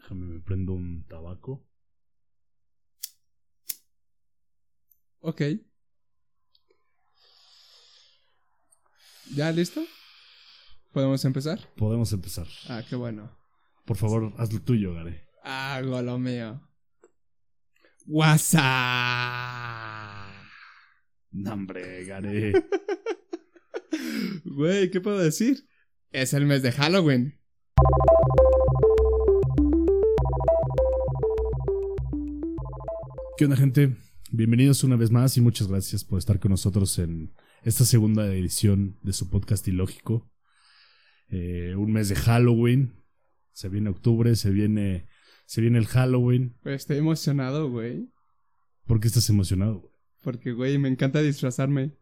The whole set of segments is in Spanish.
Déjame, me prendo un tabaco. Ok. ¿Ya listo? ¿Podemos empezar? Podemos empezar. Ah, qué bueno. Por favor, haz lo tuyo, Gare. Hago lo mío. WhatsApp. No, hombre, Gare. Güey, ¿qué puedo decir? Es el mes de Halloween. ¿Qué onda, gente? Bienvenidos una vez más y muchas gracias por estar con nosotros en esta segunda edición de su podcast Ilógico. Eh, un mes de Halloween. Se viene octubre, se viene, se viene el Halloween. Güey, estoy emocionado, güey. ¿Por qué estás emocionado, güey? Porque, güey, me encanta disfrazarme.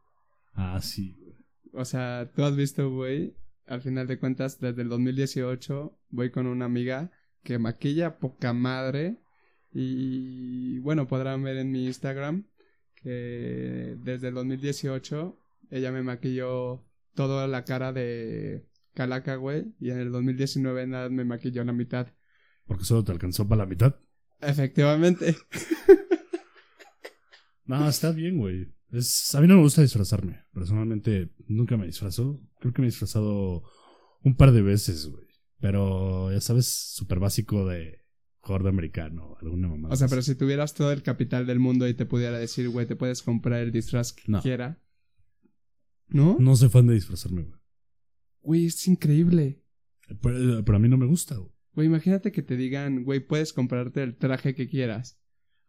Ah, sí, güey. O sea, tú has visto, güey, al final de cuentas, desde el 2018 voy con una amiga que maquilla poca madre. Y bueno, podrán ver en mi Instagram que desde el 2018 ella me maquilló toda la cara de calaca, güey. Y en el 2019 nada me maquilló la mitad. ¿Porque solo te alcanzó para la mitad? Efectivamente. No, está bien, güey. Es, a mí no me gusta disfrazarme. Personalmente, nunca me disfrazo. Creo que me he disfrazado un par de veces, güey. Pero, ya sabes, súper básico de gordo americano, alguna mamá. O sea, pero si tuvieras todo el capital del mundo y te pudiera decir, güey, te puedes comprar el disfraz que No. quiera. ¿No? No soy fan de disfrazarme, güey. Güey, es increíble. Pero, pero a mí no me gusta, güey. Güey, imagínate que te digan, güey, puedes comprarte el traje que quieras.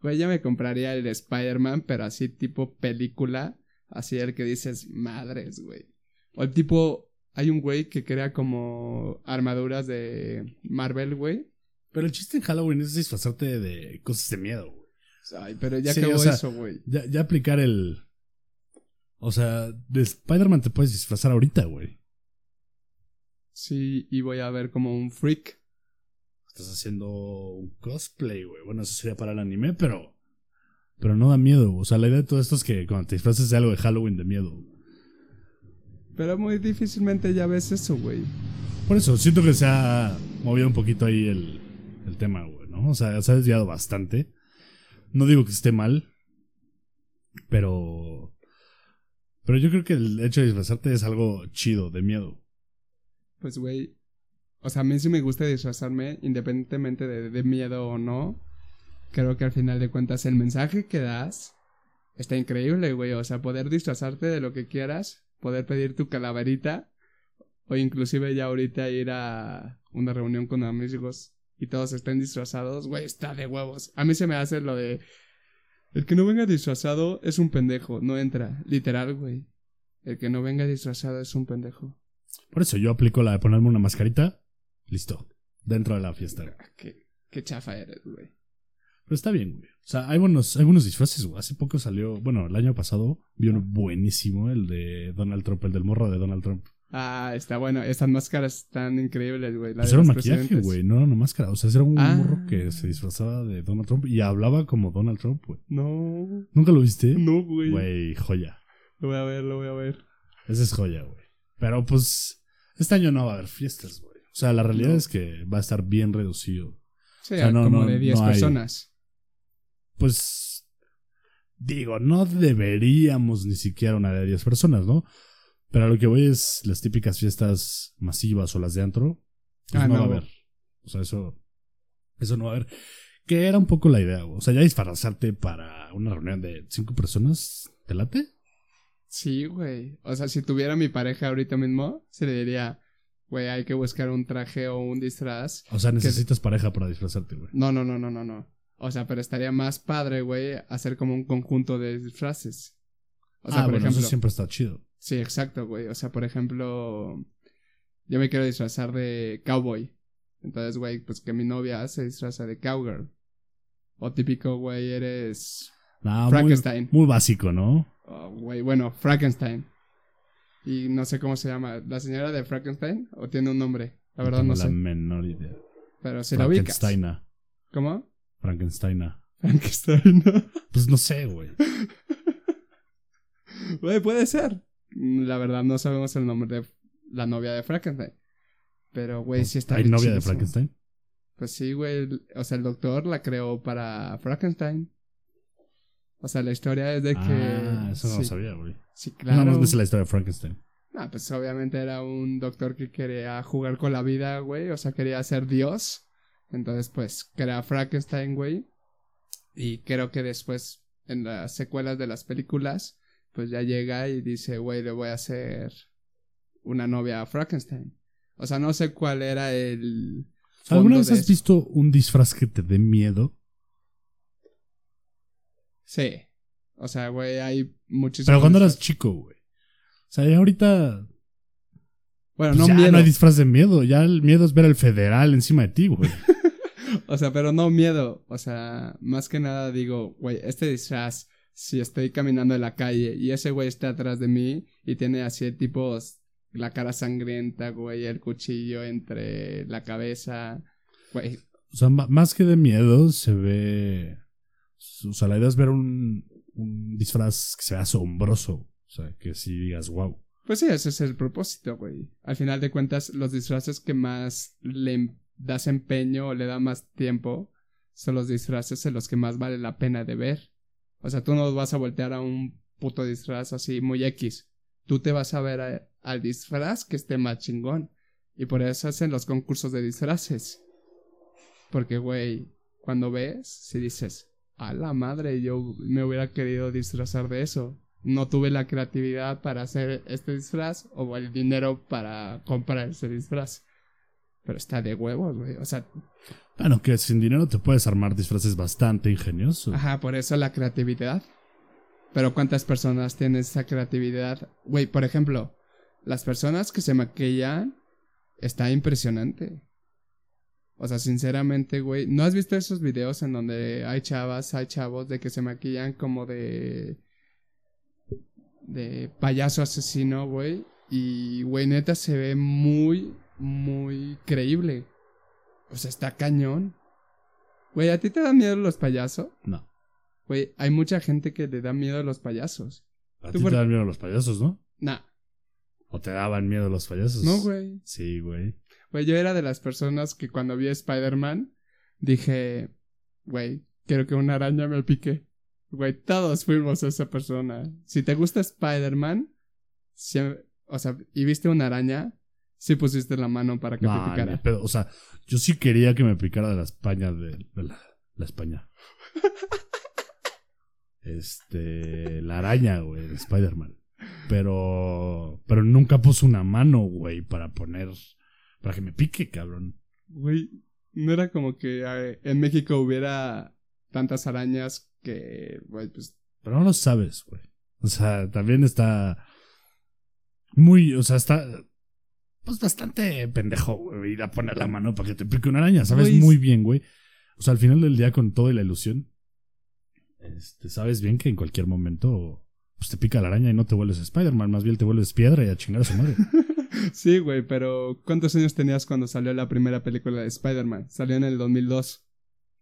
Güey, ya me compraría el de Spider-Man, pero así tipo película. Así el que dices, madres, güey. O el tipo, hay un güey que crea como armaduras de Marvel, güey. Pero el chiste en Halloween es disfrazarte de cosas de miedo, güey. Ay, pero ya Sí, acabó o sea, eso, güey. Ya, ya aplicar el. O sea, de Spider-Man te puedes disfrazar ahorita, güey. Sí, y voy a ver como un freak. Estás haciendo un cosplay, güey. Bueno, eso sería para el anime, pero. Pero no da miedo. O sea, la idea de todo esto es que cuando te disfraces de algo de Halloween de miedo. Pero muy difícilmente ya ves eso, güey. Por eso, siento que se ha movido un poquito ahí el, el tema, güey, ¿no? O sea, se ha desviado bastante. No digo que esté mal, pero. Pero yo creo que el hecho de disfrazarte es algo chido, de miedo. Pues, güey. O sea, a mí sí me gusta disfrazarme, independientemente de, de miedo o no. Creo que al final de cuentas el mensaje que das está increíble, güey. O sea, poder disfrazarte de lo que quieras, poder pedir tu calaverita, o inclusive ya ahorita ir a una reunión con amigos y todos estén disfrazados, güey, está de huevos. A mí se me hace lo de... El que no venga disfrazado es un pendejo, no entra. Literal, güey. El que no venga disfrazado es un pendejo. Por eso yo aplico la de ponerme una mascarita. Listo. Dentro de la fiesta. Ah, Qué, qué chafa eres, güey. Pero está bien, güey. O sea, hay buenos, hay buenos disfraces, güey. Hace poco salió, bueno, el año pasado vi uno buenísimo, el de Donald Trump, el del morro de Donald Trump. Ah, está bueno. Estas máscaras están increíbles, güey. Pues era un maquillaje, güey, no era una máscara. O sea, era un Ah. morro que se disfrazaba de Donald Trump y hablaba como Donald Trump, güey. No, ¿Nunca lo viste? no, güey. Güey, joya. Lo voy a ver, lo voy a ver. Esa es joya, güey. Pero pues, este año no va a haber fiestas, güey. O sea, la realidad No. es que va a estar bien reducido. Sí, sea, no, como no, de 10 no hay- personas. Pues, digo, no deberíamos ni siquiera una de 10 personas, ¿no? Pero a lo que voy es las típicas fiestas masivas o las de antro. Pues Ah, no, va a no. haber. O sea, eso, eso no va a haber. Que era un poco la idea, güey. O sea, ya disfrazarte para una reunión de cinco personas, ¿te late? Sí, güey. O sea, si tuviera mi pareja ahorita mismo, se le diría, güey, hay que buscar un traje o un disfraz. O sea, necesitas pareja para disfrazarte, güey. No, no, no, no, no, no. O sea, pero estaría más padre, güey, hacer como un conjunto de disfraces. O sea, ah, por bueno, ejemplo. eso siempre está chido. Sí, exacto, güey. O sea, por ejemplo, yo me quiero disfrazar de cowboy. Entonces, güey, pues que mi novia se disfraza de cowgirl. O típico, güey, eres Ah, muy- Frankenstein. Muy, básico, ¿no? Oh, Güey, bueno, Frankenstein. Y no sé cómo se llama. ¿La señora de Frankenstein? ¿O tiene un nombre? La verdad no la sé. menor idea. Pero si la ubicas. Frankensteina. ¿Cómo? Frankensteina. Frankenstein. Pues no sé, güey. Güey, puede ser. La verdad no sabemos el nombre de la novia de Frankenstein. Pero, güey, sí está ¿Hay novia de. Frankenstein? Pues sí, güey. O sea, el doctor la creó para Frankenstein. O sea, la historia es de que. Ah, eso no lo sabía, güey. sí, más ves la historia de Frankenstein. Ah, pues obviamente era un doctor que quería jugar con la vida, güey. O sea, quería ser Dios. Entonces, pues, crea Frankenstein, güey. Y creo que después, en las secuelas de las películas, pues ya llega y dice, güey, le voy a hacer una novia a Frankenstein. O sea, no sé cuál era el. fondo ¿Alguna vez de has eso. visto un disfraz que te dé miedo? Sí. O sea, güey, hay muchísimos. Pero cuando eras chico, güey. O sea, ya ahorita. Bueno, pues no ya miedo. no hay disfraz de miedo. Ya el miedo es ver al federal encima de ti, güey. O sea, pero no miedo. O sea, más que nada digo, güey, este disfraz, si estoy caminando en la calle y ese güey está atrás de mí y tiene así tipos la cara sangrienta, güey, el cuchillo entre la cabeza, güey. O sea, más que de miedo, se ve. O sea, la idea es ver un, un disfraz que sea asombroso. O sea, que si digas, wow. Pues sí, ese es el propósito, güey. Al final de cuentas, los disfraces que más le em- das empeño o le da más tiempo son los disfraces en los que más vale la pena de ver. O sea, tú no vas a voltear a un puto disfraz así muy X. Tú te vas a ver a- al disfraz que esté más chingón. Y por eso hacen los concursos de disfraces. Porque, güey, cuando ves, si dices, a la madre, yo me hubiera querido disfrazar de eso. No tuve la creatividad para hacer este disfraz o el dinero para comprar ese disfraz. Pero está de huevos, güey. O sea, Bueno, que sin dinero te puedes armar disfraces bastante ingeniosos. Ajá, por eso la creatividad. Pero ¿cuántas personas tienen esa creatividad? Güey, por ejemplo, las personas que se maquillan está impresionante. O sea, sinceramente, güey, ¿no has visto esos videos en donde hay chavas, hay chavos de que se maquillan como de de payaso asesino, güey? Y güey, neta se ve muy muy creíble. O sea, está cañón. Güey, ¿a ti te dan miedo los payasos? No. Güey, hay mucha gente que le da miedo a los payasos. A Tú ti por- te dan miedo los payasos, ¿no? Nah, ¿O te daban miedo los payasos? no, güey. Sí, güey. Güey, yo era de las personas que cuando vi a Spider-Man dije, güey, quiero que una araña me pique. Güey, todos fuimos esa persona. Si te gusta Spider-Man, si- o sea, y viste una araña, sí pusiste la mano para que No, te picara. de pedo. O sea, yo sí quería que me picara de la España de, de la, la España. este, la araña, güey, de Spider-Man. Pero, pero nunca puse una mano, güey, para poner, para que me pique, cabrón. Güey, no era como que eh, en México hubiera tantas arañas que, güey, pues Pero no lo sabes, güey. O sea, también está muy, o sea, está pues bastante pendejo, güey, ir a poner la mano para que te pique una araña. Sabes muy bien, güey. O sea, al final del día con todo y la ilusión, este, sabes bien que en cualquier momento pues te pica la araña y no te vuelves Spider-Man, más bien te vuelves piedra y a chingar a su madre. Sí, güey, pero ¿cuántos años tenías cuando salió la primera película de Spider-Man? Salió en el 2002.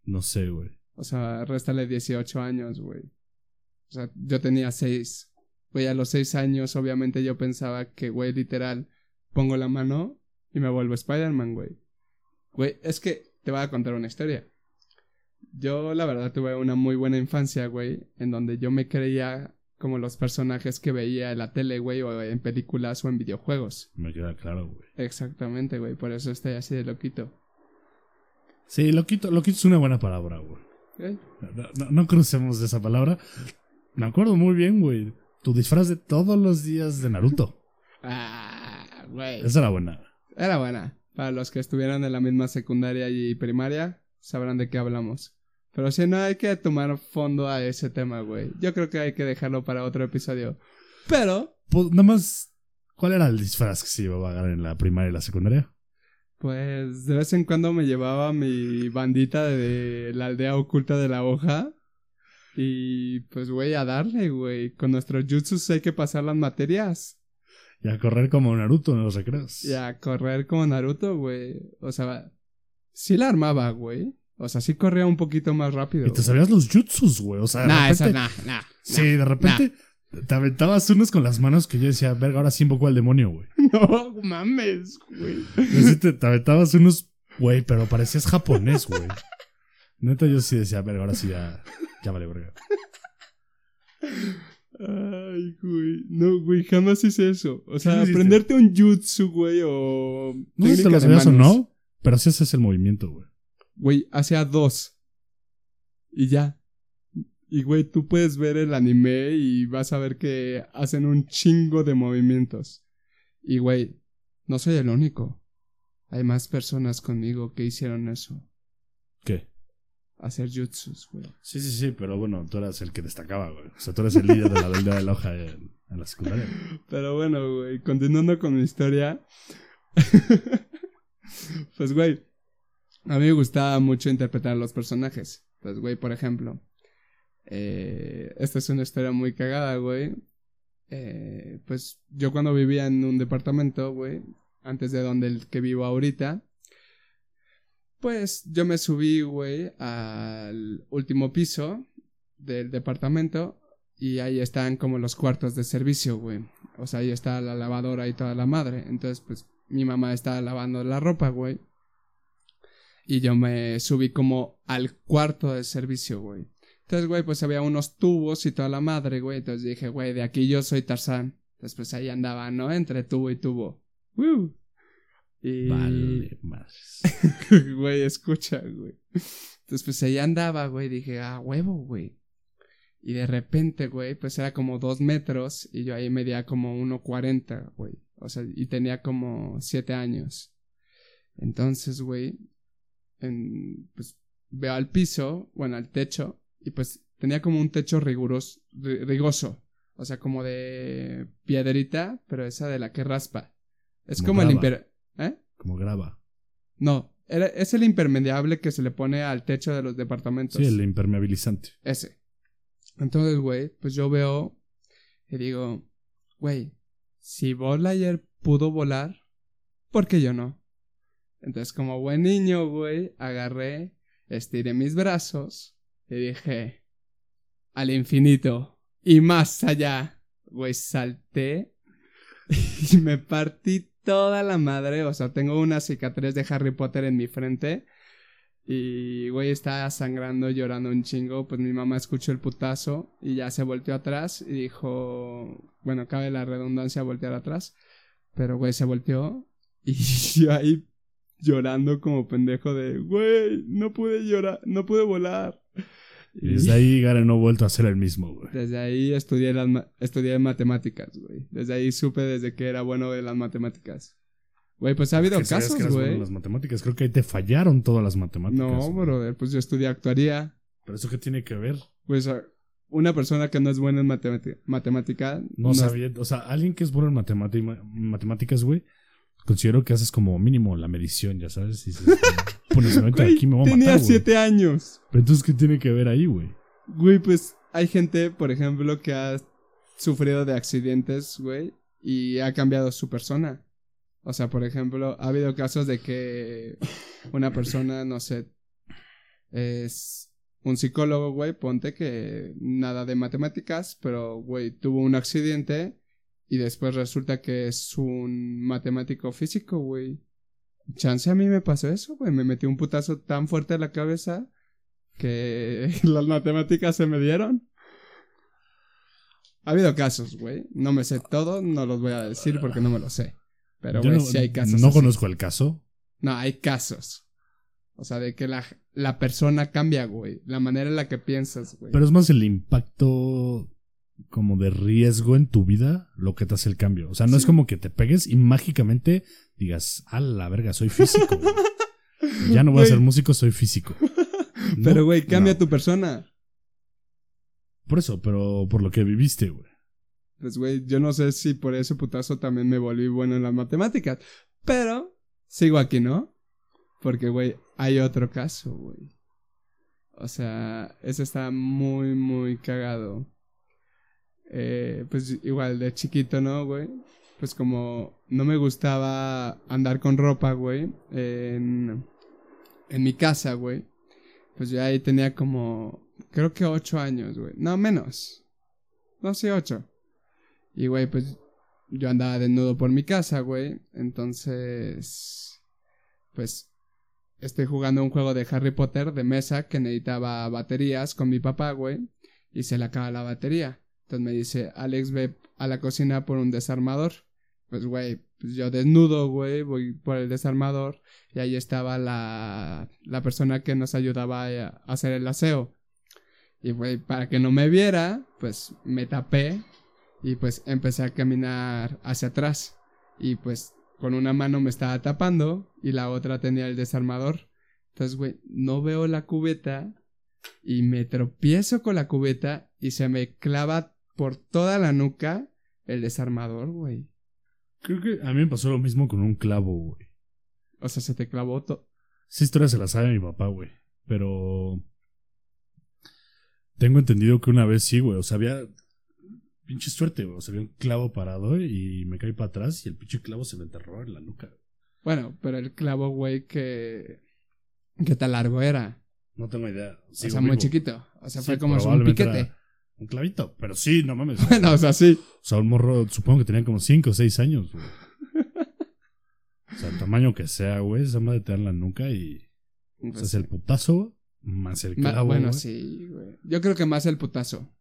No sé, güey. O sea, réstale 18 años, güey. O sea, yo tenía 6. Güey, a los 6 años, obviamente yo pensaba que, güey, literal, pongo la mano y me vuelvo Spider-Man, güey. Güey, es que te voy a contar una historia. Yo, la verdad, tuve una muy buena infancia, güey, en donde yo me creía como los personajes que veía en la tele, güey, o en películas o en videojuegos. Me queda claro, güey. Exactamente, güey, por eso estoy así de loquito. Sí, loquito, loquito es una buena palabra, güey. ¿ok? No, no, no conocemos de esa palabra. Me acuerdo muy bien, güey. Tu disfraz de todos los días de Naruto. Ah, güey. Esa era buena. Era buena. Para los que estuvieron en la misma secundaria y primaria, sabrán de qué hablamos. Pero si no, hay que tomar fondo a ese tema, güey. Yo creo que hay que dejarlo para otro episodio. Pero, Pues, nada más, ¿cuál era el disfraz que se llevaba a agarrar en la primaria y la secundaria? pues, de vez en cuando me llevaba mi bandita de la aldea oculta de la hoja. Y, pues, güey, a darle, güey. Con nuestros jutsus hay que pasar las materias. Y a correr como Naruto en los recreos. Y a correr como Naruto, güey. O sea, sí la armaba, güey. O sea, sí corría un poquito más rápido. Y te sabías los jutsus, güey. O sea, de Nah, repente. esa, nah, nah. sí, de repente te aventabas unos con las manos que yo decía, verga, ahora sí invocó al demonio, güey. No mames, güey. Te aventabas unos Güey, pero parecías japonés, güey. Neta, yo sí decía, verga, ahora sí ya, ya vale, verga. Ay, güey. No, güey, jamás hice eso. O sea, aprenderte un jutsu, güey, o. No sé si te técnica lo de sabías o no, pero sí haces el movimiento, güey. Güey, hacía dos. Y ya. Y, güey, tú puedes ver el anime y vas a ver que hacen un chingo de movimientos. Y, güey, no soy el único. Hay más personas conmigo que hicieron eso. ¿Qué? Hacer jutsus, güey. Sí, sí, sí, pero bueno, tú eras el que destacaba, güey. O sea, tú eres el líder de la aldea de la hoja en, en la secundaria. Pero bueno, güey, continuando con mi historia. pues, güey, a mí me gustaba mucho interpretar a los personajes. Pues, güey, por ejemplo, eh, esta es una historia muy cagada, güey. Eh, pues yo cuando vivía en un departamento, güey, antes de donde el que vivo ahorita, pues yo me subí, güey, al último piso del departamento y ahí están como los cuartos de servicio, güey. O sea, ahí está la lavadora y toda la madre. Entonces, pues mi mamá estaba lavando la ropa, güey. Y yo me subí como al cuarto de servicio, güey. Entonces, güey, pues había unos tubos y toda la madre, güey. Entonces dije, güey, de aquí yo soy Tarzán. Entonces, pues ahí andaba, ¿no? Entre tubo y tubo. Y... Vale, madres. güey, escucha, güey. Entonces, pues ahí andaba, güey. Dije, ah, huevo, güey. Y de repente, güey, pues era como dos metros y yo ahí medía como 1.40, güey. O sea, y tenía como siete años. Entonces, güey, en- pues veo al piso, bueno, al techo, y pues tenía como un techo riguroso, ri- rigoso. O sea, como de piedrita, pero esa de la que raspa. Es Como como, el grava. ¿Eh? Como graba. No, era, es el impermeable que se le pone al techo de los departamentos. Sí, el impermeabilizante. Ese. Entonces, güey, pues yo veo y digo, güey, si Lightyear pudo volar, ¿por qué yo no? Entonces, como buen niño, güey, agarré, estiré mis brazos y dije, al infinito y más allá. Güey, salté y me partí toda la madre. O sea, tengo una cicatriz de Harry Potter en mi frente. Y, güey, estaba sangrando, llorando un chingo. Pues mi mamá escuchó el putazo y ya se volteó atrás y dijo, bueno, cabe la redundancia voltear atrás. Pero, güey, se volteó y yo ahí llorando como pendejo de, güey, no pude llorar, no pude volar. Y desde ahí Garen no ha vuelto a ser el mismo, güey. Desde ahí estudié, las ma- estudié matemáticas, güey. Desde ahí supe desde que era bueno de las matemáticas. Güey, pues ha habido que casos, eras bueno en güey. las matemáticas. Creo que ahí te fallaron todas las matemáticas. No, güey. brother, pues yo estudié actuaría. ¿Pero eso qué tiene que ver? Pues a- una persona que no es buena en matemati- matemática. No, sabía. O sea, alguien que es bueno en matemática- matemáticas, güey, considero que haces como mínimo la medición, ya sabes. Y dices, pones aquí me voy a tenía matar, güey. siete años. Pero entonces, ¿qué tiene que ver ahí, güey? Güey, pues hay gente, por ejemplo, que ha sufrido de accidentes, güey, y ha cambiado su persona. O sea, por ejemplo, ha habido casos de que una persona, no sé, es un psicólogo, güey, ponte que nada de matemáticas, pero, güey, tuvo un accidente y después resulta que es un matemático físico, güey. Chance a mí me pasó eso, güey. Me metí un putazo tan fuerte en la cabeza que las matemáticas se me dieron. Ha habido casos, güey. No me sé todo, no los voy a decir porque no me lo sé. Pero, güey, no, sí hay casos. no así. conozco el caso. No, hay casos. O sea, de que la, la persona cambia, güey. La manera en la que piensas, güey. Pero es más el impacto como de riesgo en tu vida lo que te hace el cambio. O sea, no es como que te pegues y mágicamente digas, a la verga, soy físico. ya no voy a ser músico, soy físico. No, Pero, güey, cambia no. tu persona. Por eso, pero por lo que viviste, güey. Pues, güey, yo no sé si por ese putazo también me volví bueno en las matemáticas. Pero sigo aquí, ¿no? Porque, güey, hay otro caso, güey. O sea, ese está muy, muy cagado. Eh, pues igual, de chiquito, ¿no, güey? Pues como no me gustaba andar con ropa, güey, en, en mi casa, güey. Pues yo ahí tenía como, creo que ocho años, güey. No, menos. No, sí, ocho. Y, güey, pues yo andaba desnudo por mi casa, güey. Entonces, pues estoy jugando un juego de Harry Potter de mesa que necesitaba baterías con mi papá, güey, y se le acaba la batería. Entonces me dice, Alex, ve a la cocina por un desarmador. Pues, güey, pues yo desnudo, güey, voy por el desarmador y ahí estaba la, la persona que nos ayudaba a hacer el aseo. Y, güey, para que no me viera, pues me tapé y pues empecé a caminar hacia atrás. Y pues con una mano me estaba tapando y la otra tenía el desarmador. Entonces, güey, no veo la cubeta y me tropiezo con la cubeta y se me clava por toda la nuca el desarmador, güey. Creo que a mí me pasó lo mismo con un clavo, güey. O sea, se te clavó todo. Esa historia se la sabe mi papá, güey. Pero. Tengo entendido que una vez sí, güey. O sea, había. Pinche suerte, güey. O sea, había un clavo parado y me caí para atrás y el pinche clavo se me enterró en la nuca. Bueno, pero el clavo, güey, que. ¿Qué tan largo era? No tengo idea. o sea, muy chiquito. O sea, fue como un piquete. Un clavito, pero sí, no mames. Bueno, o sea, sí. O sea, un morro, supongo que tenía como 5 o 6 años, güey. O sea, el tamaño que sea, güey, esa madre te da en la nuca y. o sea, es el putazo más el clavo. bueno, sí, güey. Yo creo que más el putazo.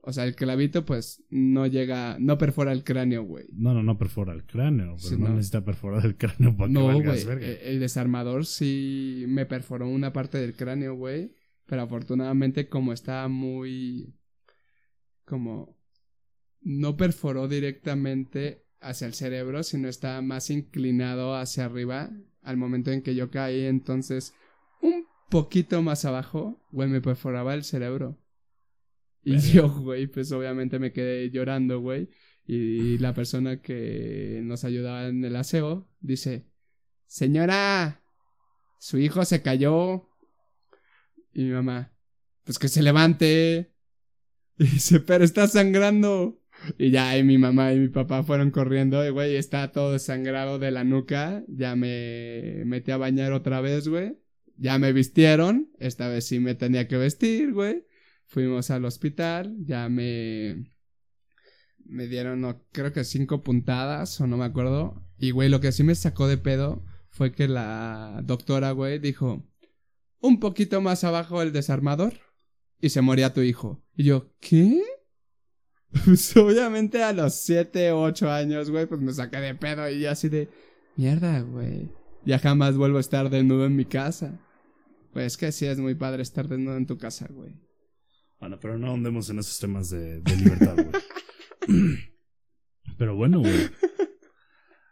O sea, el clavito, pues, no llega, no perfora el cráneo, güey. No, no, no perfora el cráneo, pero no, necesita perforar el cráneo para no, que valgas güey. El desarmador sí me perforó una parte del cráneo, güey. Pero afortunadamente, como está muy como no perforó directamente hacia el cerebro, sino está más inclinado hacia arriba al momento en que yo caí, entonces un poquito más abajo, güey, me perforaba el cerebro. Y yo, güey, pues obviamente me quedé llorando, güey. Y la persona que nos ayudaba en el aseo dice, señora, su hijo se cayó. Y mi mamá, pues que se levante. Y dice, pero está sangrando. Y ya, y mi mamá y mi papá fueron corriendo, y güey, está todo sangrado de la nuca. Ya me metí a bañar otra vez, güey. Ya me vistieron. Esta vez sí me tenía que vestir, güey. Fuimos al hospital. Ya me. Me dieron, no, creo que cinco puntadas, o no me acuerdo. Y, güey, lo que sí me sacó de pedo fue que la doctora, güey, dijo: Un poquito más abajo el desarmador y se moría tu hijo. Y yo, ¿qué? Pues obviamente a los 7, 8 años, güey, pues me saqué de pedo y así de, mierda, güey. Ya jamás vuelvo a estar desnudo en mi casa. Pues que sí es muy padre estar desnudo en tu casa, güey. Bueno, pero no andemos en esos temas de, libertad, güey. pero bueno, güey.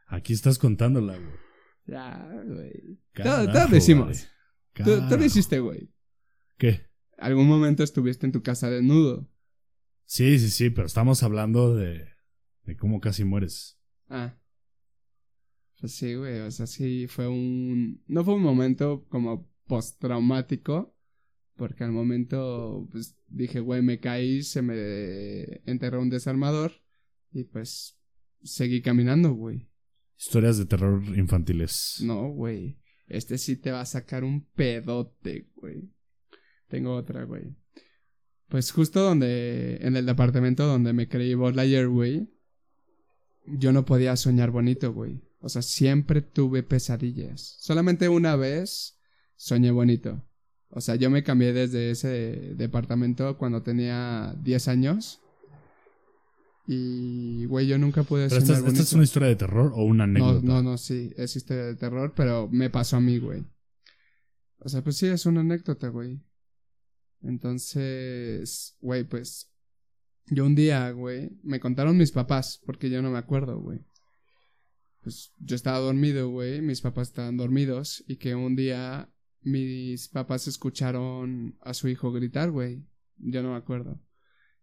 Aquí estás contándola, güey. Ya, güey. Todo. Tú, tú lo hiciste, güey. ¿Qué? Algún momento estuviste en tu casa desnudo. Sí, sí, sí, pero estamos hablando de, de cómo casi mueres. Ah. Pues sí, güey, o sea, sí fue un... No fue un momento como postraumático, porque al momento, pues dije, güey, me caí, se me enterró un desarmador y pues seguí caminando, güey. Historias de terror infantiles. No, güey. Este sí te va a sacar un pedote, güey. Tengo otra, güey. Pues justo donde, en el departamento donde me creí Buzz ayer, güey, yo no podía soñar bonito, güey. O sea, siempre tuve pesadillas. Solamente una vez soñé bonito. O sea, yo me cambié desde ese departamento cuando tenía 10 años. Y, güey, yo nunca pude soñar esta, ¿Esta es una historia de terror o una anécdota? No, no, no, sí, es historia de terror, pero me pasó a mí, güey. O sea, pues sí, es una anécdota, güey. Entonces, güey, pues yo un día, güey, me contaron mis papás, porque yo no me acuerdo, güey. Pues yo estaba dormido, güey, mis papás estaban dormidos y que un día mis papás escucharon a su hijo gritar, güey. Yo no me acuerdo.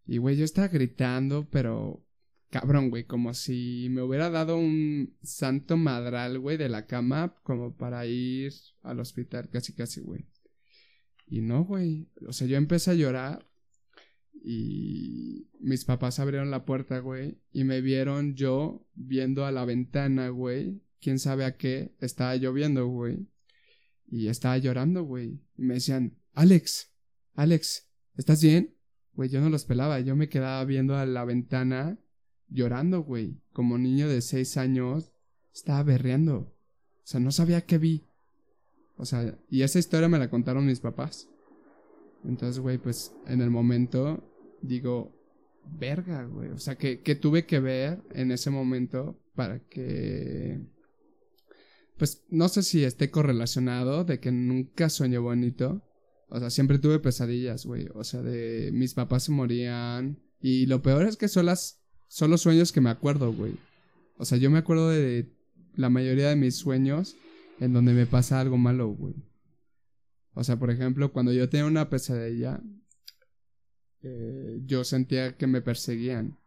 Y, güey, yo estaba gritando, pero cabrón, güey, como si me hubiera dado un santo madral, güey, de la cama, como para ir al hospital, casi, casi, güey. Y no, güey. O sea, yo empecé a llorar y mis papás abrieron la puerta, güey, y me vieron yo viendo a la ventana, güey. Quién sabe a qué estaba lloviendo, güey. Y estaba llorando, güey. Y me decían, Alex, Alex, ¿estás bien? Güey, yo no los pelaba. Yo me quedaba viendo a la ventana llorando, güey. Como niño de seis años, estaba berreando. O sea, no sabía qué vi. O sea, y esa historia me la contaron mis papás. Entonces, güey, pues en el momento digo, verga, güey. O sea, que, tuve que ver en ese momento para que... Pues no sé si esté correlacionado de que nunca sueño bonito. O sea, siempre tuve pesadillas, güey. O sea, de mis papás se morían. Y lo peor es que son las... Son los sueños que me acuerdo, güey. O sea, yo me acuerdo de la mayoría de mis sueños en donde me pasa algo malo, güey. O sea, por ejemplo, cuando yo tenía una pesadilla, eh, yo sentía que me perseguían.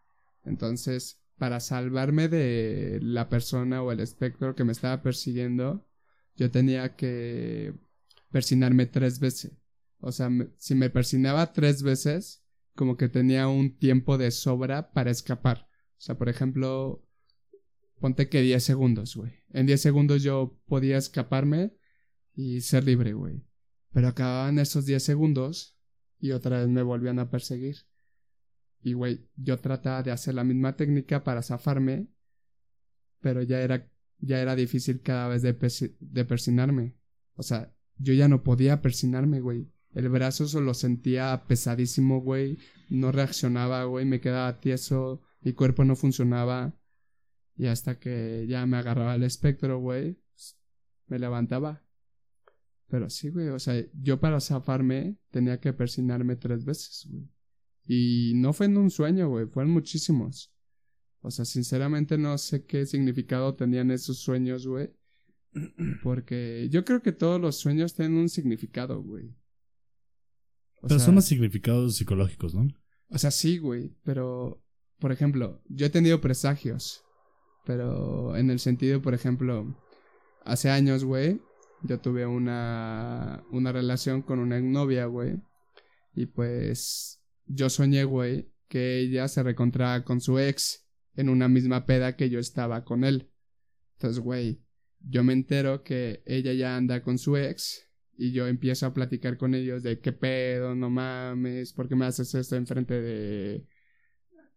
Entonces, para salvarme de la persona o el espectro que me estaba persiguiendo, yo tenía que persinarme tres veces. O sea, si me persinaba tres veces, como que tenía un tiempo de sobra para escapar. O sea, por ejemplo, ponte que 10 segundos, güey. En 10 segundos yo podía escaparme y ser libre, güey. Pero acababan esos 10 segundos y otra vez me volvían a perseguir. Y, güey, yo trataba de hacer la misma técnica para zafarme, pero ya era, ya era difícil cada vez de, persinarme. O sea, yo ya no podía persinarme, güey. El brazo solo sentía pesadísimo, güey. No reaccionaba, güey. Me quedaba tieso. Mi cuerpo no funcionaba. Y hasta que ya me agarraba el espectro, güey, pues, me levantaba. Pero sí, güey, o sea, yo para zafarme tenía que persinarme tres veces, güey. Y no fue en un sueño, güey, fueron muchísimos. O sea, sinceramente no sé qué significado tenían esos sueños, güey. Porque yo creo que todos los sueños tienen un significado, güey. pero son más significados psicológicos, ¿no? O sea, sí, güey, pero, por ejemplo, yo he tenido presagios. Pero en el sentido, por ejemplo, hace años, güey, yo tuve una, una relación con una novia, güey. Y pues yo soñé, güey, que ella se reencontraba con su ex en una misma peda que yo estaba con él. Entonces, güey, yo me entero que ella ya anda con su ex y yo empiezo a platicar con ellos de qué pedo, no mames, ¿por qué me haces esto enfrente de,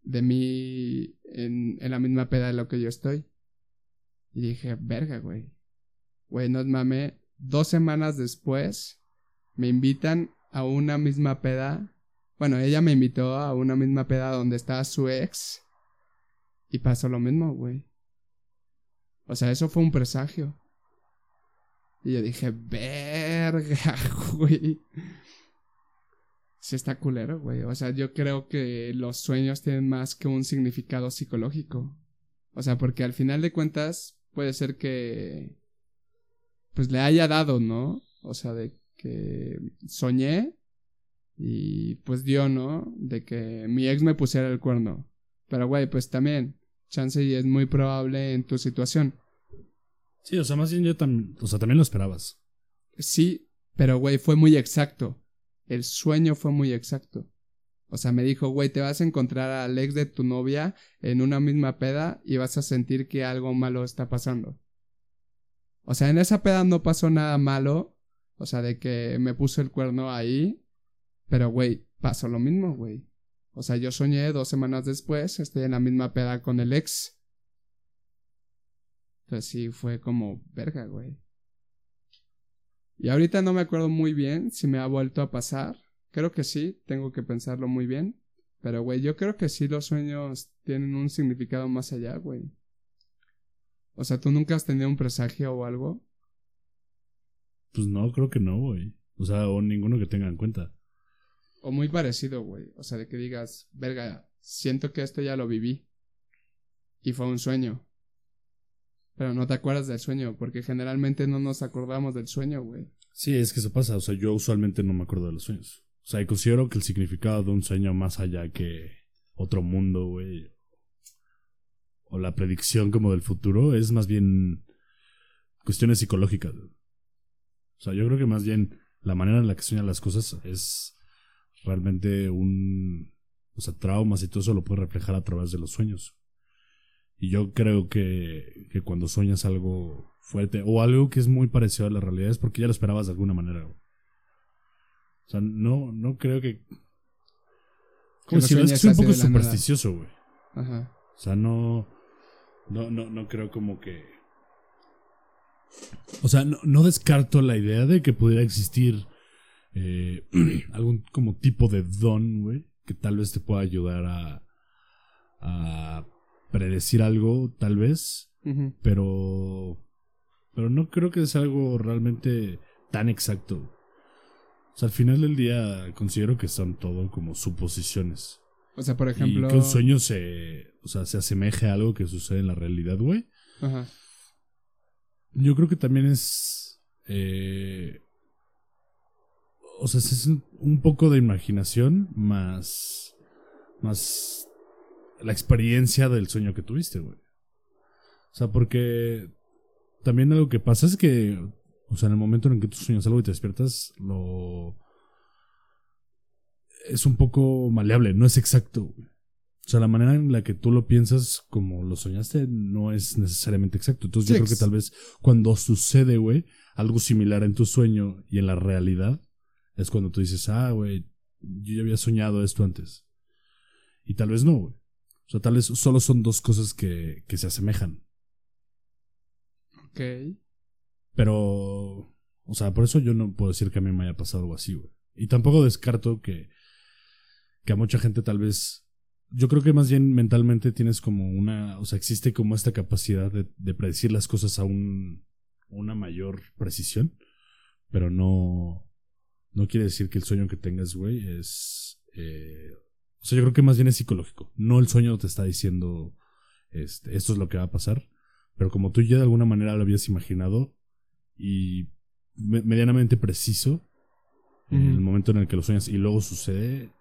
de mí en, en la misma peda de lo que yo estoy. Y dije, verga, güey. Güey, no mames. Dos semanas después me invitan a una misma peda. Bueno, ella me invitó a una misma peda donde estaba su ex. Y pasó lo mismo, güey. O sea, eso fue un presagio. Y yo dije, verga, güey sí está culero, güey. O sea, yo creo que los sueños tienen más que un significado psicológico. O sea, porque al final de cuentas puede ser que pues le haya dado, ¿no? O sea, de que soñé y pues dio, ¿no? De que mi ex me pusiera el cuerno. Pero, güey, pues también, chance y es muy probable en tu situación. Sí, o sea, más bien yo también, o sea, también lo esperabas. Sí, pero, güey, fue muy exacto el sueño fue muy exacto. O sea, me dijo, güey, te vas a encontrar al ex de tu novia en una misma peda y vas a sentir que algo malo está pasando. O sea, en esa peda no pasó nada malo. O sea, de que me puso el cuerno ahí. Pero, güey, pasó lo mismo, güey. O sea, yo soñé dos semanas después, estoy en la misma peda con el ex. Entonces sí, fue como, verga, güey. Y ahorita no me acuerdo muy bien si me ha vuelto a pasar. Creo que sí, tengo que pensarlo muy bien. Pero, güey, yo creo que sí los sueños tienen un significado más allá, güey. O sea, ¿tú nunca has tenido un presagio o algo? Pues no, creo que no, güey. O sea, o ninguno que tenga en cuenta. O muy parecido, güey. O sea, de que digas, verga, siento que esto ya lo viví. Y fue un sueño. Pero no te acuerdas del sueño, porque generalmente no nos acordamos del sueño, güey. Sí, es que eso pasa. O sea, yo usualmente no me acuerdo de los sueños. O sea, y considero que el significado de un sueño más allá que otro mundo, güey. O la predicción como del futuro es más bien cuestiones psicológicas. O sea, yo creo que más bien la manera en la que sueñan las cosas es realmente un... O sea, traumas y todo eso lo puede reflejar a través de los sueños. Y yo creo que, que cuando sueñas algo fuerte o algo que es muy parecido a la realidad es porque ya lo esperabas de alguna manera. O sea, no, no creo que... Como si es soy un poco supersticioso, güey. Ajá. O sea, no, no, no, no creo como que... O sea, no, descarto la idea de que pudiera existir eh, algún como tipo de don, güey, que tal vez te pueda ayudar a, a predecir algo, tal vez, pero, pero no creo que sea algo realmente tan exacto. O sea, al final del día considero que son todo como suposiciones. O sea, por ejemplo. Y que un sueño se, o sea, se asemeje a algo que sucede en la realidad, güey. Ajá. Yo creo que también es. Eh, o sea, es un poco de imaginación más. Más. La experiencia del sueño que tuviste, güey. O sea, porque. También algo que pasa es que. O sea, en el momento en que tú sueñas algo y te despiertas, lo. Es un poco maleable, no es exacto, güey. O sea, la manera en la que tú lo piensas como lo soñaste no es necesariamente exacto. Entonces yo creo que tal vez cuando sucede, güey, algo similar en tu sueño y en la realidad, es cuando tú dices, ah, güey, yo ya había soñado esto antes. Y tal vez no, güey. O sea, tal vez solo son dos cosas que, que se asemejan. Ok. Pero, o sea, por eso yo no puedo decir que a mí me haya pasado algo así, güey. Y tampoco descarto que, que a mucha gente tal vez yo creo que más bien mentalmente tienes como una, o sea, existe como esta capacidad de, predecir las cosas a un, una mayor precisión, pero no, no quiere decir que el sueño que tengas, güey, es, eh, o sea, yo creo que más bien es psicológico, no el sueño te está diciendo, este, esto es lo que va a pasar, pero como tú ya de alguna manera lo habías imaginado y medianamente preciso, en el momento en el que lo sueñas y luego sucede.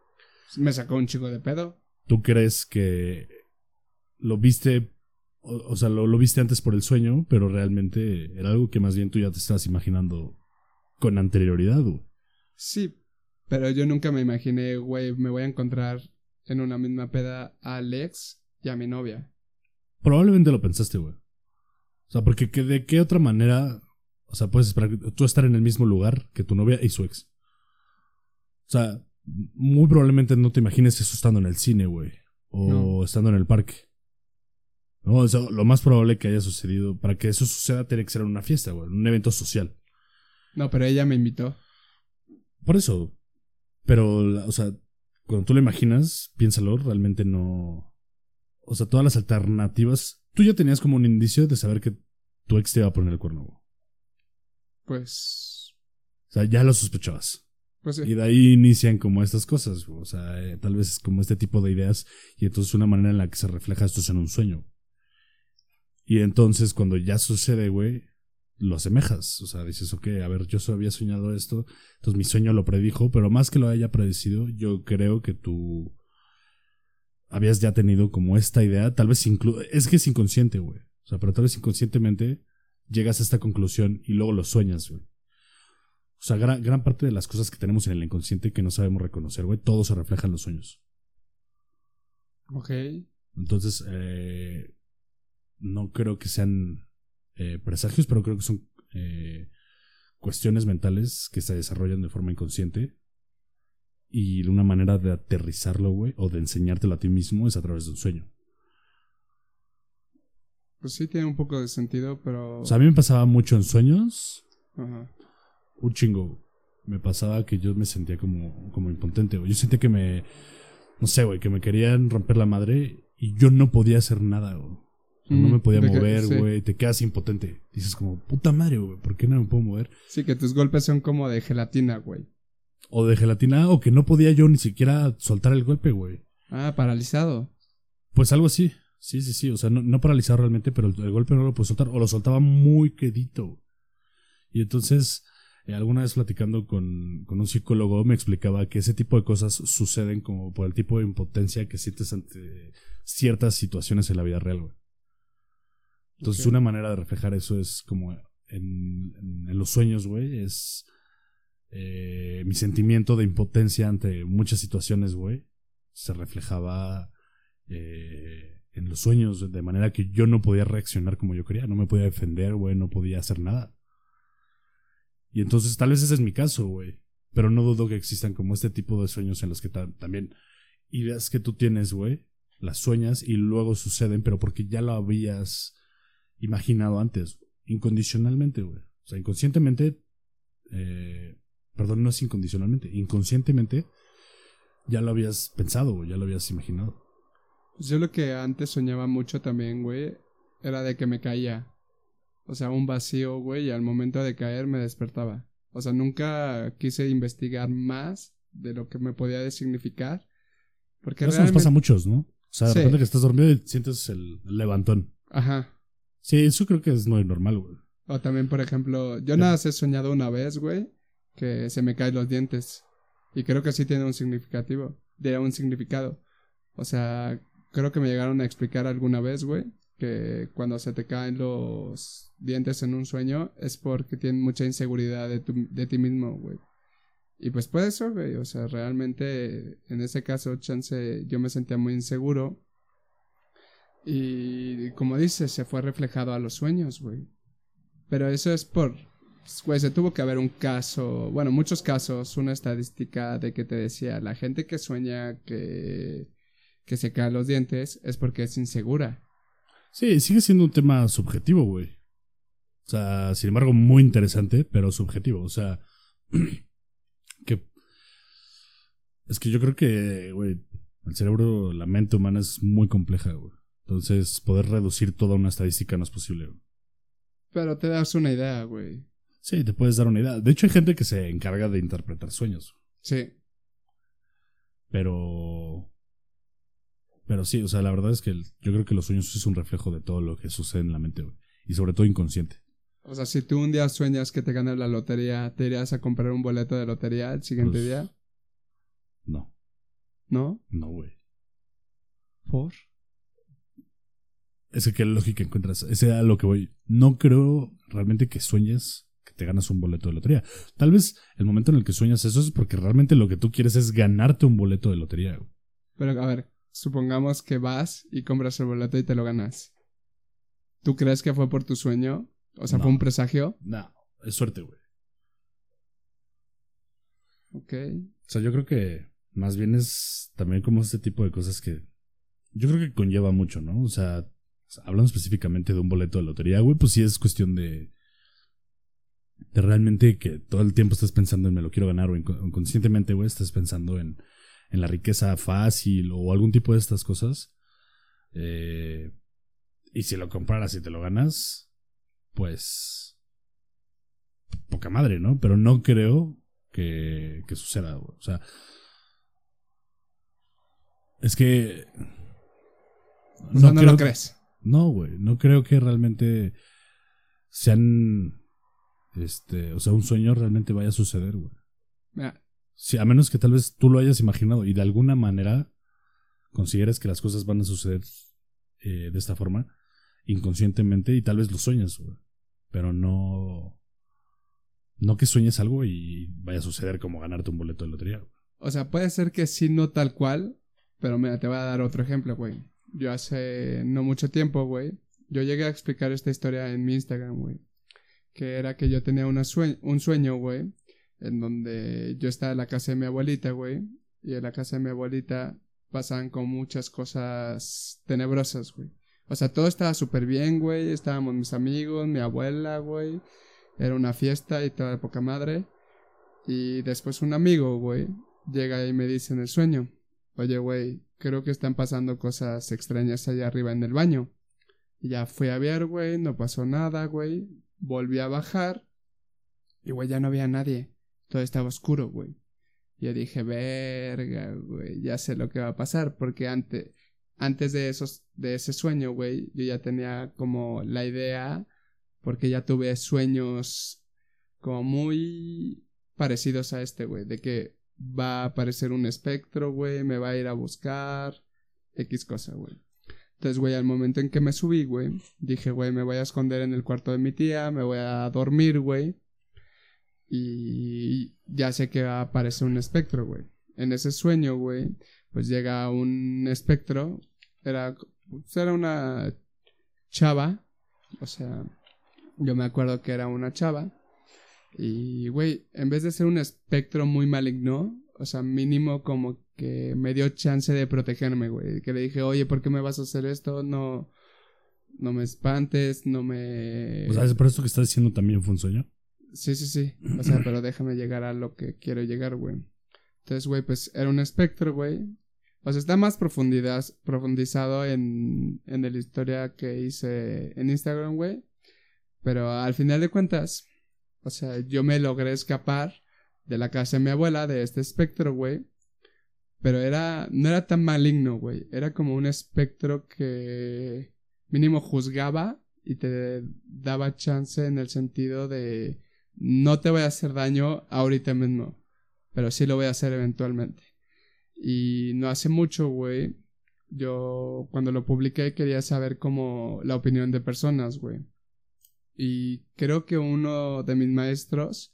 Me sacó un chico de pedo tú crees que lo viste, o, sea, lo, lo, viste antes por el sueño, pero realmente era algo que más bien tú ya te estabas imaginando con anterioridad, güey. Sí, pero yo nunca me imaginé, güey, me voy a encontrar en una misma peda a Alex y a mi novia. Probablemente lo pensaste, güey. O sea, porque de qué otra manera, o sea, puedes esperar tú estar en el mismo lugar que tu novia y su ex. O sea, muy probablemente no te imagines eso estando en el cine, güey. O estando en el parque. No, lo más probable que haya sucedido, para que eso suceda, tiene que ser en una fiesta, güey, un evento social. No, pero ella me invitó. Por eso. Pero, o sea, cuando tú lo imaginas, piénsalo, realmente no. O sea, todas las alternativas. Tú ya tenías como un indicio de saber que tu ex te iba a poner el cuerno. Pues. O sea, ya lo sospechabas. Pues y de ahí inician como estas cosas, o sea, eh, tal vez como este tipo de ideas y entonces una manera en la que se refleja esto es en un sueño. Y entonces cuando ya sucede, güey, lo asemejas, o sea, dices, ok, a ver, yo había soñado esto, entonces mi sueño lo predijo, pero más que lo haya predecido, yo creo que tú habías ya tenido como esta idea, tal vez inclu es que es inconsciente, güey, o sea, pero tal vez inconscientemente llegas a esta conclusión y luego lo sueñas, güey. O sea, gran, gran parte de las cosas que tenemos en el inconsciente que no sabemos reconocer, güey, todo se refleja en los sueños. Ok. Entonces, eh, no creo que sean eh, presagios, pero creo que son eh, cuestiones mentales que se desarrollan de forma inconsciente. Y una manera de aterrizarlo, güey, o de enseñártelo a ti mismo es a través de un sueño. Pues sí, tiene un poco de sentido, pero. O sea, a mí me pasaba mucho en sueños. Ajá un chingo. Me pasaba que yo me sentía como, como impotente, Yo sentía que me. No sé, güey, que me querían romper la madre y yo no podía hacer nada, no mm, me podía mover, güey. Te quedas impotente. Dices como, puta madre, güey, ¿por qué no me puedo mover? Sí, que tus golpes son como de gelatina, güey. O de gelatina, o que no podía yo ni siquiera soltar el golpe, güey. Ah, paralizado. Pues algo así. Sí, sí, sí. O sea, no, paralizado realmente, pero el, golpe no lo puedo soltar. O lo soltaba muy quedito. Y entonces eh, alguna vez platicando con, un psicólogo me explicaba que ese tipo de cosas suceden como por el tipo de impotencia que sientes ante ciertas situaciones en la vida real, Entonces, una manera de reflejar eso es como en, los sueños, güey, es eh, mi sentimiento de impotencia ante muchas situaciones, güey, se reflejaba eh, en los sueños de manera que yo no podía reaccionar como yo quería, no me podía defender, güey, no podía hacer nada. Y entonces tal vez ese es mi caso, güey. Pero no dudo que existan como este tipo de sueños en los que también ideas que tú tienes, güey, las sueñas y luego suceden, pero porque ya lo habías imaginado antes. incondicionalmente, güey. O sea, inconscientemente, eh, perdón, no es incondicionalmente, inconscientemente ya lo habías pensado, güey, ya lo habías imaginado. Pues yo lo que antes soñaba mucho también, güey, era de que me caía. O sea, un vacío, güey, y al momento de caer me despertaba. O sea, nunca quise investigar más de lo que me podía significar. Porque Eso nos pasa a muchos, ¿no? O sea, de repente que estás dormido y sientes el levantón. Ajá. Sí, eso creo que es muy normal, güey. O también, por ejemplo, yo nada más he soñado una vez, güey, que se me caen los dientes. Y creo que sí tiene un significativo. De un significado. O sea, creo que me llegaron a explicar alguna vez, güey, que cuando se te caen los dientes en un sueño es porque tienes mucha inseguridad de, de ti mismo, güey. Y pues puede eso, güey. O sea, realmente en ese caso, chance, yo me sentía muy inseguro. Y como dices, se fue reflejado a los sueños, güey. Pero eso es por pues se tuvo que haber un caso, bueno, muchos casos, una estadística de que te decía, la gente que sueña que, que se caen los dientes es porque es insegura. Sí, sigue siendo un tema subjetivo, güey. O sea, sin embargo, muy interesante, pero subjetivo. O sea, que... Es que yo creo que, güey, el cerebro, la mente humana es muy compleja, güey. Entonces, poder reducir toda una estadística no es posible. Pero te das una idea, güey. Sí, te puedes dar una idea. De hecho, hay gente que se encarga de interpretar sueños. Sí. Pero. Pero sí, o sea, la verdad es que yo creo que los sueños es un reflejo de todo lo que sucede en la mente, güey. Y sobre todo inconsciente. O sea, si tú un día sueñas que te ganas la lotería, ¿te irías a comprar un boleto de lotería el siguiente pues, día? No. ¿No? No, güey. ¿Por? Es que qué lógica encuentras. Ese era lo que voy. No creo realmente que sueñes te ganas un boleto de lotería. Tal vez el momento en el que sueñas eso es porque realmente lo que tú quieres es ganarte un boleto de lotería. Pero a ver, supongamos que vas y compras el boleto y te lo ganas. ¿Tú crees que fue por tu sueño? O sea, ¿fue un presagio? No, es suerte, güey. Ok. O sea, yo creo que más bien es también como este tipo de cosas que yo creo que conlleva mucho, ¿no? O sea, hablando específicamente de un boleto de lotería, güey, pues sí es cuestión de de realmente que todo el tiempo estás pensando en me lo quiero ganar o inconscientemente, güey, estás pensando en, en, la riqueza fácil o algún tipo de estas cosas. Eh, y si lo compraras y te lo ganas, pues... Poca madre, ¿no? Pero no creo que, que suceda, güey. O sea... Es que... No, no lo crees. No, güey. No creo que realmente sean este, o sea, un sueño realmente vaya a suceder, güey. Sí, a menos que tal vez tú lo hayas imaginado y de alguna manera consideres que las cosas van a suceder eh, de esta forma, inconscientemente, y tal vez lo sueñas, güey. Pero no. No que sueñes algo y vaya a suceder como ganarte un boleto de lotería. O sea, puede ser que sí, no tal cual, pero mira, te voy a dar otro ejemplo, güey. Yo hace no mucho tiempo, güey, yo llegué a explicar esta historia en mi Instagram, güey que era que yo tenía una un sueño, güey, en donde yo estaba en la casa de mi abuelita, güey, y en la casa de mi abuelita pasaban con muchas cosas tenebrosas, güey. O sea, todo estaba súper bien, güey, estábamos mis amigos, mi abuela, güey, era una fiesta y toda poca madre. Y después un amigo, güey, llega y me dice en el sueño, oye, güey, creo que están pasando cosas extrañas allá arriba en el baño. Y ya fui a ver, güey, no pasó nada, güey. Volví a bajar y, güey, ya no había nadie. Todo estaba oscuro, güey. Yo dije, verga, güey, ya sé lo que va a pasar, porque antes, antes de, esos, de ese sueño, güey, yo ya tenía como la idea, porque ya tuve sueños como muy parecidos a este, güey, de que va a aparecer un espectro, güey, me va a ir a buscar, X cosa, güey. Entonces, güey, al momento en que me subí, güey, dije, güey, me voy a esconder en el cuarto de mi tía, me voy a dormir, güey. Y ya sé que va a aparecer un espectro, güey. En ese sueño, güey, pues llega un espectro. Era, pues, era una chava. O sea, yo me acuerdo que era una chava. Y, güey, en vez de ser un espectro muy maligno, o sea, mínimo como que me dio chance de protegerme, güey. Que le dije, oye, ¿por qué me vas a hacer esto? No, no me espantes, no me... O sea, ¿es por esto que estás diciendo también fue un sueño? Sí, sí, sí. O sea, pero déjame llegar a lo que quiero llegar, güey. Entonces, güey, pues era un espectro, güey. O sea, está más profundizado en, en la historia que hice en Instagram, güey. Pero al final de cuentas, o sea, yo me logré escapar de la casa de mi abuela, de este espectro, güey. Pero era, no era tan maligno, güey. Era como un espectro que mínimo juzgaba y te daba chance en el sentido de no te voy a hacer daño ahorita mismo, pero sí lo voy a hacer eventualmente. Y no hace mucho, güey, yo cuando lo publiqué quería saber como la opinión de personas, güey. Y creo que uno de mis maestros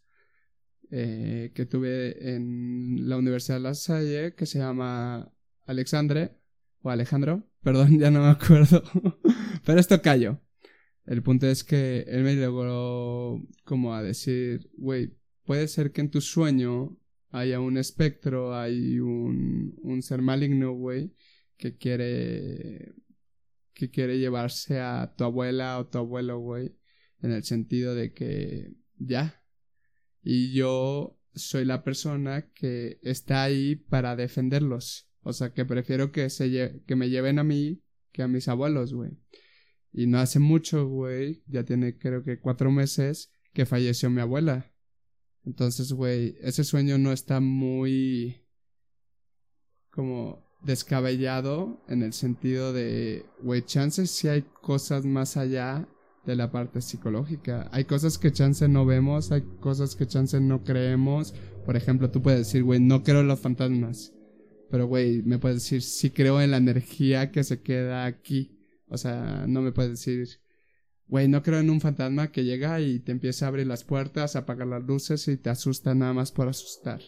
eh, que tuve en la Universidad de La Salle, que se llama Alexandre, o Alejandro, perdón, ya no me acuerdo, pero esto callo. El punto es que él me logró como a decir, güey, puede ser que en tu sueño haya un espectro, hay un, un ser maligno, güey, que quiere que quiere llevarse a tu abuela o tu abuelo, güey, en el sentido de que ya. Y yo soy la persona que está ahí para defenderlos. O sea, que prefiero que, se que me lleven a mí que a mis abuelos, güey. Y no hace mucho, güey, ya tiene creo que cuatro meses que falleció mi abuela. Entonces, güey, ese sueño no está muy como descabellado en el sentido de, güey, chances si hay cosas más allá de la parte psicológica. Hay cosas que chance no vemos, hay cosas que chance no creemos. Por ejemplo, tú puedes decir, güey, no creo en los fantasmas. Pero, güey, me puedes decir, sí creo en la energía que se queda aquí. O sea, no me puedes decir, güey, no creo en un fantasma que llega y te empieza a abrir las puertas, apagar las luces y te asusta nada más por asustar.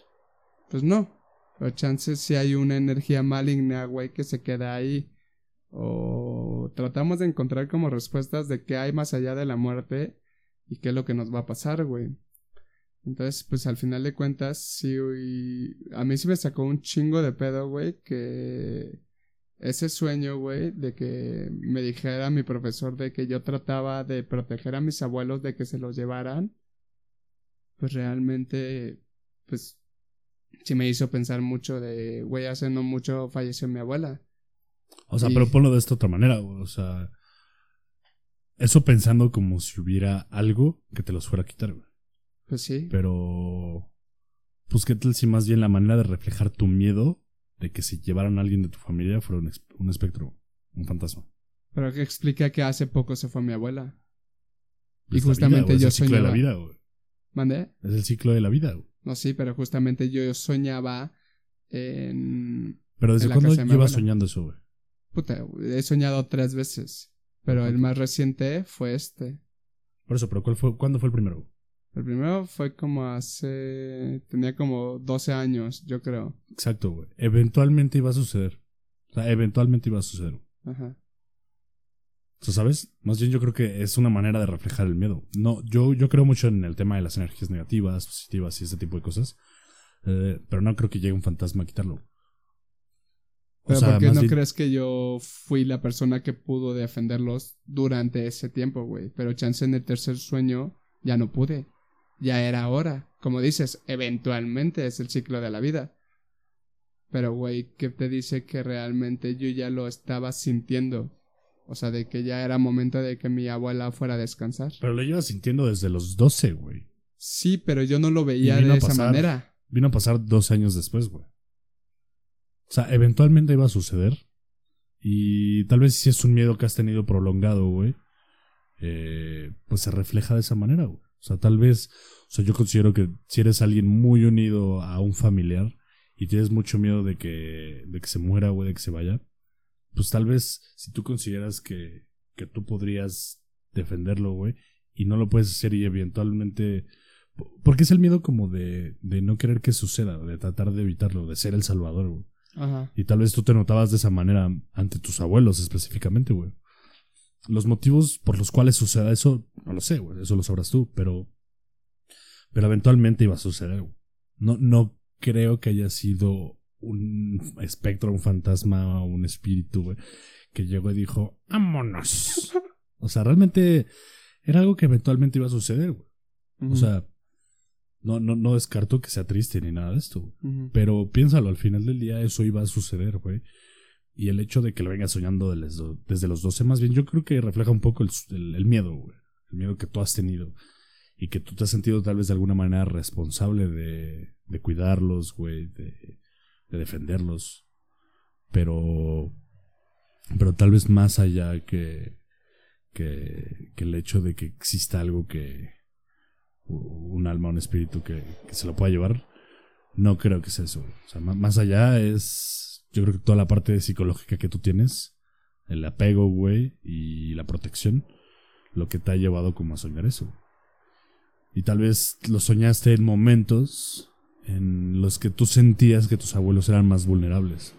Pues no. Pero chances si hay una energía maligna, güey, que se queda ahí o tratamos de encontrar como respuestas de qué hay más allá de la muerte y qué es lo que nos va a pasar, güey. Entonces, pues al final de cuentas, sí, a mí sí me sacó un chingo de pedo, güey, que ese sueño, güey, de que me dijera mi profesor de que yo trataba de proteger a mis abuelos de que se los llevaran, pues realmente, pues, sí me hizo pensar mucho de, güey, hace no mucho falleció mi abuela. O sea, pero ponlo de esta otra manera, O sea, eso pensando como si hubiera algo que te los fuera a quitar, güey. Pues sí. Pero, pues qué tal si más bien la manera de reflejar tu miedo de que si llevaran a alguien de tu familia fuera un, espectro, un fantasma. Pero que explica que hace poco se fue mi abuela. y justamente yo soñaba. Es el ciclo de la vida, güey. ¿Mandé? Es el ciclo de la vida, güey. No, sí, pero justamente yo soñaba en. Pero ¿desde cuándo llevas soñando eso, güey? Puta, he soñado tres veces. Pero el más reciente fue este. Por eso, pero ¿cuál fue, ¿cuándo fue el primero? El primero fue como hace... Tenía como 12 años, yo creo. Exacto, güey. Eventualmente iba a suceder. O sea, eventualmente iba a suceder. Ajá. O sea, ¿sabes? Más bien yo creo que es una manera de reflejar el miedo. No, yo, yo creo mucho en el tema de las energías negativas, positivas y ese tipo de cosas. Eh, pero no creo que llegue un fantasma a quitarlo. Pero ¿por qué no crees que yo fui la persona que pudo defenderlos durante ese tiempo, güey? Pero chance en el tercer sueño ya no pude. Ya era hora. Como dices, eventualmente es el ciclo de la vida. Pero, güey, ¿qué te dice que realmente yo ya lo estaba sintiendo? O sea, de que ya era momento de que mi abuela fuera a descansar. Pero lo iba sintiendo desde los 12, güey. Sí, pero yo no lo veía de esa manera. Vino a pasar dos años después, güey. O sea, eventualmente iba a suceder. Y tal vez si es un miedo que has tenido prolongado, güey. Eh, pues se refleja de esa manera, güey. O sea, tal vez, o sea, yo considero que si eres alguien muy unido a un familiar y tienes mucho miedo de que, de que se muera, güey, de que se vaya, pues tal vez si tú consideras que, que tú podrías defenderlo, güey, y no lo puedes hacer y eventualmente... Porque es el miedo como de, de no querer que suceda, de tratar de evitarlo, de ser el salvador, güey. Y tal vez tú te notabas de esa manera ante tus abuelos específicamente, güey. Los motivos por los cuales suceda eso, no lo sé, güey. Eso lo sabrás tú, pero. Pero eventualmente iba a suceder, güey. No, no creo que haya sido un espectro, un fantasma o un espíritu, güey, que llegó y dijo, vámonos. O sea, realmente era algo que eventualmente iba a suceder, güey. O sea, no, no, no descarto que sea triste ni nada de esto, güey. Pero piénsalo, al final del día eso iba a suceder, güey. Y el hecho de que lo vengas soñando desde los 12, más bien, yo creo que refleja un poco el, el- el miedo, güey. El miedo que tú has tenido. Y que tú te has sentido tal vez de alguna manera responsable de, de cuidarlos, güey, de, de defenderlos. Pero. Pero tal vez más allá que, que, que el hecho de que exista algo que. Un alma, un espíritu que, se lo pueda llevar. No creo que sea eso. O más allá es. Yo creo que toda la parte psicológica que tú tienes, el apego, güey, y la protección, lo que te ha llevado como a soñar eso. Y tal vez lo soñaste en momentos en los que tú sentías que tus abuelos eran más vulnerables.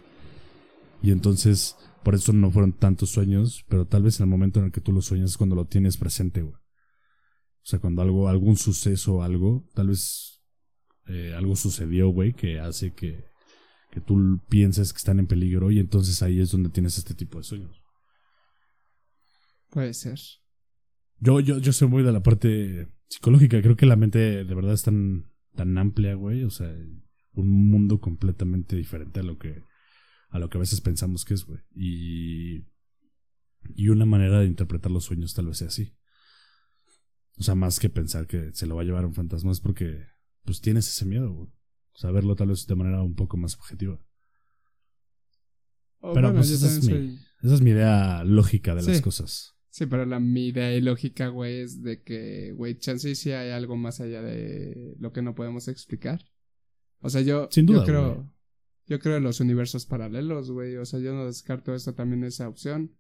Y entonces, por eso no fueron tantos sueños, pero tal vez en el momento en el que tú lo sueñas cuando lo tienes presente, güey. O sea, cuando algo, algún suceso o algo, tal vez eh, algo sucedió, güey, que hace que, que tú pienses que están en peligro y entonces ahí es donde tienes este tipo de sueños. Puede ser. Yo, yo, yo soy muy de la parte psicológica. Creo que la mente de verdad es tan, tan amplia, güey. O sea, un mundo completamente diferente a lo que, a lo que a veces pensamos que es, güey. Y, y una manera de interpretar los sueños tal vez sea así. O sea, más que pensar que se lo va a llevar un fantasma es porque, pues tienes ese miedo, güey. O sea, verlo tal vez de manera un poco más objetiva. O Pero, bueno, pues, esa es mi- Esa es mi idea lógica de las cosas. Sí, pero la, mi idea y lógica, güey, es de que, güey, chance sí hay algo más allá de lo que no podemos explicar. O sea, yo, Sin duda, yo creo, güey. yo creo en los universos paralelos, güey. O sea, yo no descarto esto también esa opción.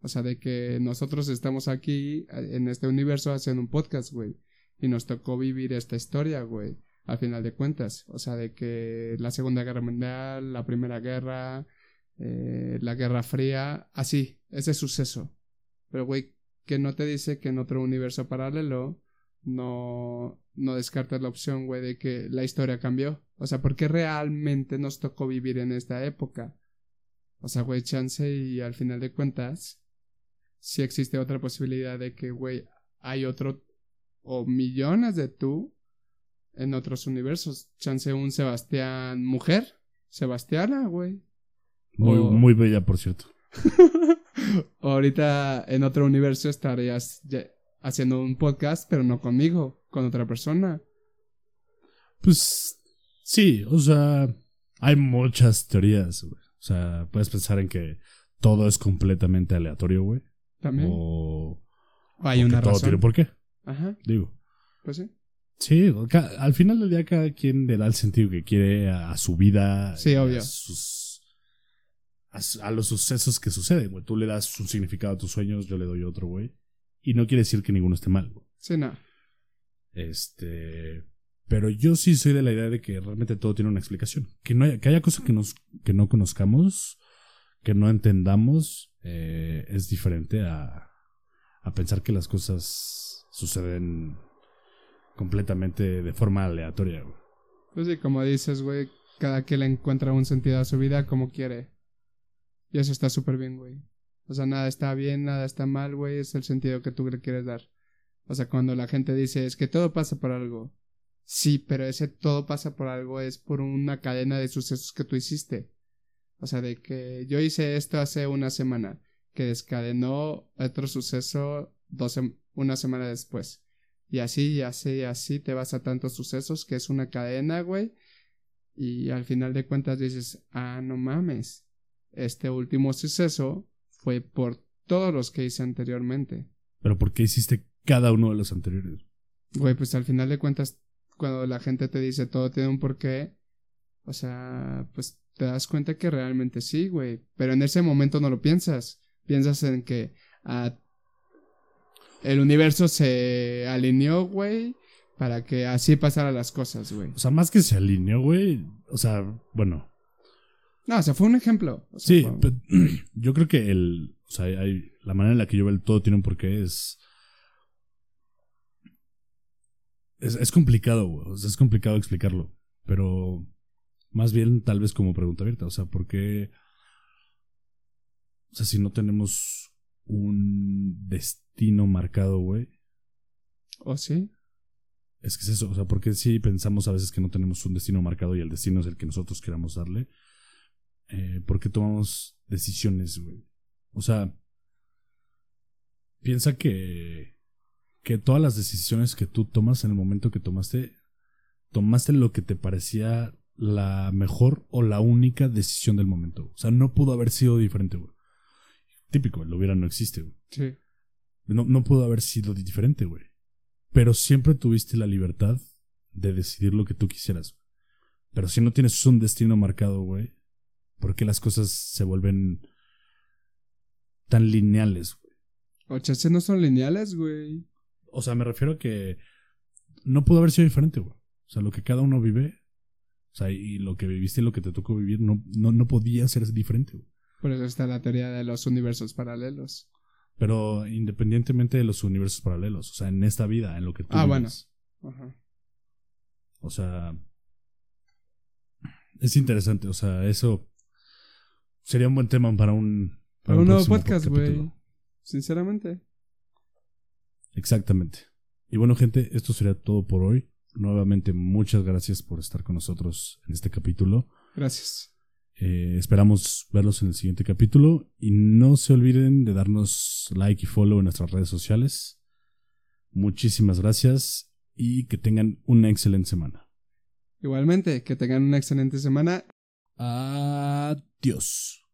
O sea, de que nosotros estamos aquí eh, en este universo haciendo un podcast, güey. Y nos tocó vivir esta historia, güey. Al final de cuentas. O sea, de que la Segunda Guerra Mundial, la Primera Guerra, eh, la Guerra Fría, así, ese suceso. Pero, güey, que no te dice que en otro universo paralelo no, no descartas la opción, güey, de que la historia cambió. O sea, ¿por qué realmente nos tocó vivir en esta época? O sea, güey, chance y al final de cuentas, sí existe otra posibilidad de que, güey, hay otro o millones de tú en otros universos. Chance un Sebastián mujer, Sebastiana, güey. Muy, O- muy bella, por cierto. ahorita en otro universo estarías haciendo un podcast, pero no conmigo, con otra persona. Pues sí, o sea, hay muchas teorías, güey. O sea, puedes pensar en que todo es completamente aleatorio, güey. También. O, hay o una que todo razón. tiene por qué, Ajá, digo. pues sí. Sí, al final del día cada quien le da el sentido que quiere a, su vida. Sí, a obvio. sus- a, su- a los sucesos que suceden, güey. Tú le das un significado a tus sueños, yo le doy otro, güey. Y no quiere decir que ninguno esté mal, güey. Sí, no. Este. Pero yo sí soy de la idea de que realmente todo tiene una explicación. Que, no haya, que haya cosas que, nos, que no conozcamos, que no entendamos, eh, es diferente a, a pensar que las cosas suceden completamente de forma aleatoria. Pues sí, como dices, güey, cada quien le encuentra un sentido a su vida como quiere. Y eso está súper bien, güey. O sea, nada está bien, nada está mal, güey, es el sentido que tú le quieres dar. O sea, cuando la gente dice, es que todo pasa por algo. Sí, pero ese todo pasa por algo es por una cadena de sucesos que tú hiciste. O sea, de que yo hice esto hace una semana, que descadenó otro suceso dos una semana después. Y así, y así, y así te vas a tantos sucesos que es una cadena, güey. Y al final de cuentas dices, ah, no mames. Este último suceso fue por todos los que hice anteriormente. Pero ¿por qué hiciste cada uno de los anteriores? Güey, pues al final de cuentas, cuando la gente te dice todo tiene un porqué, o sea, pues te das cuenta que realmente sí, güey. Pero en ese momento no lo piensas. Piensas en que ah, el universo se alineó, güey, para que así pasaran las cosas, güey. O sea, más que se alineó, güey. O sea, bueno, No, o sea, fue un ejemplo. O sea, Sí, fue- pero yo creo que el, o sea, hay, la manera en la que yo veo el todo tiene un porqué es, es, es complicado, güey, o sea, es complicado explicarlo, pero más bien tal vez como pregunta abierta, o sea, ¿por qué, o sea, si no tenemos un destino marcado, güey. ¿O sí? Es que es eso, o sea, porque sí pensamos a veces que no tenemos un destino marcado y el destino es el que nosotros queramos darle. Eh, porque tomamos decisiones, güey. O sea, piensa que, que todas las decisiones que tú tomas en el momento que tomaste, tomaste lo que te parecía la mejor o la única decisión del momento. O sea, no pudo haber sido diferente, güey. Típico, lo hubiera no existe, güey. Sí. No, no pudo haber sido diferente, güey. Pero siempre tuviste la libertad de decidir lo que tú quisieras. Pero si no tienes un destino marcado, güey, ¿por qué las cosas se vuelven tan lineales, güey? O chances no son lineales, güey. O sea, me refiero a que no pudo haber sido diferente, güey. O sea, lo que cada uno vive, sea, y lo que viviste y lo que te tocó vivir, no, no, no podía ser diferente, güey. Por eso está la teoría de los universos paralelos. Pero independientemente de los universos paralelos, o sea, en esta vida, en lo que tú Ah, vives. bueno. Ajá. O sea, es interesante, o sea, eso sería un buen tema para un... Para un nuevo podcast, güey. Sinceramente. Exactamente. Y bueno, gente, esto sería todo por hoy. Nuevamente, muchas gracias por estar con nosotros en este capítulo. Gracias. Eh, esperamos verlos en el siguiente capítulo y no se olviden de darnos like y follow en nuestras redes sociales. Muchísimas gracias y que tengan una excelente semana. Igualmente, que tengan una excelente semana Adiós.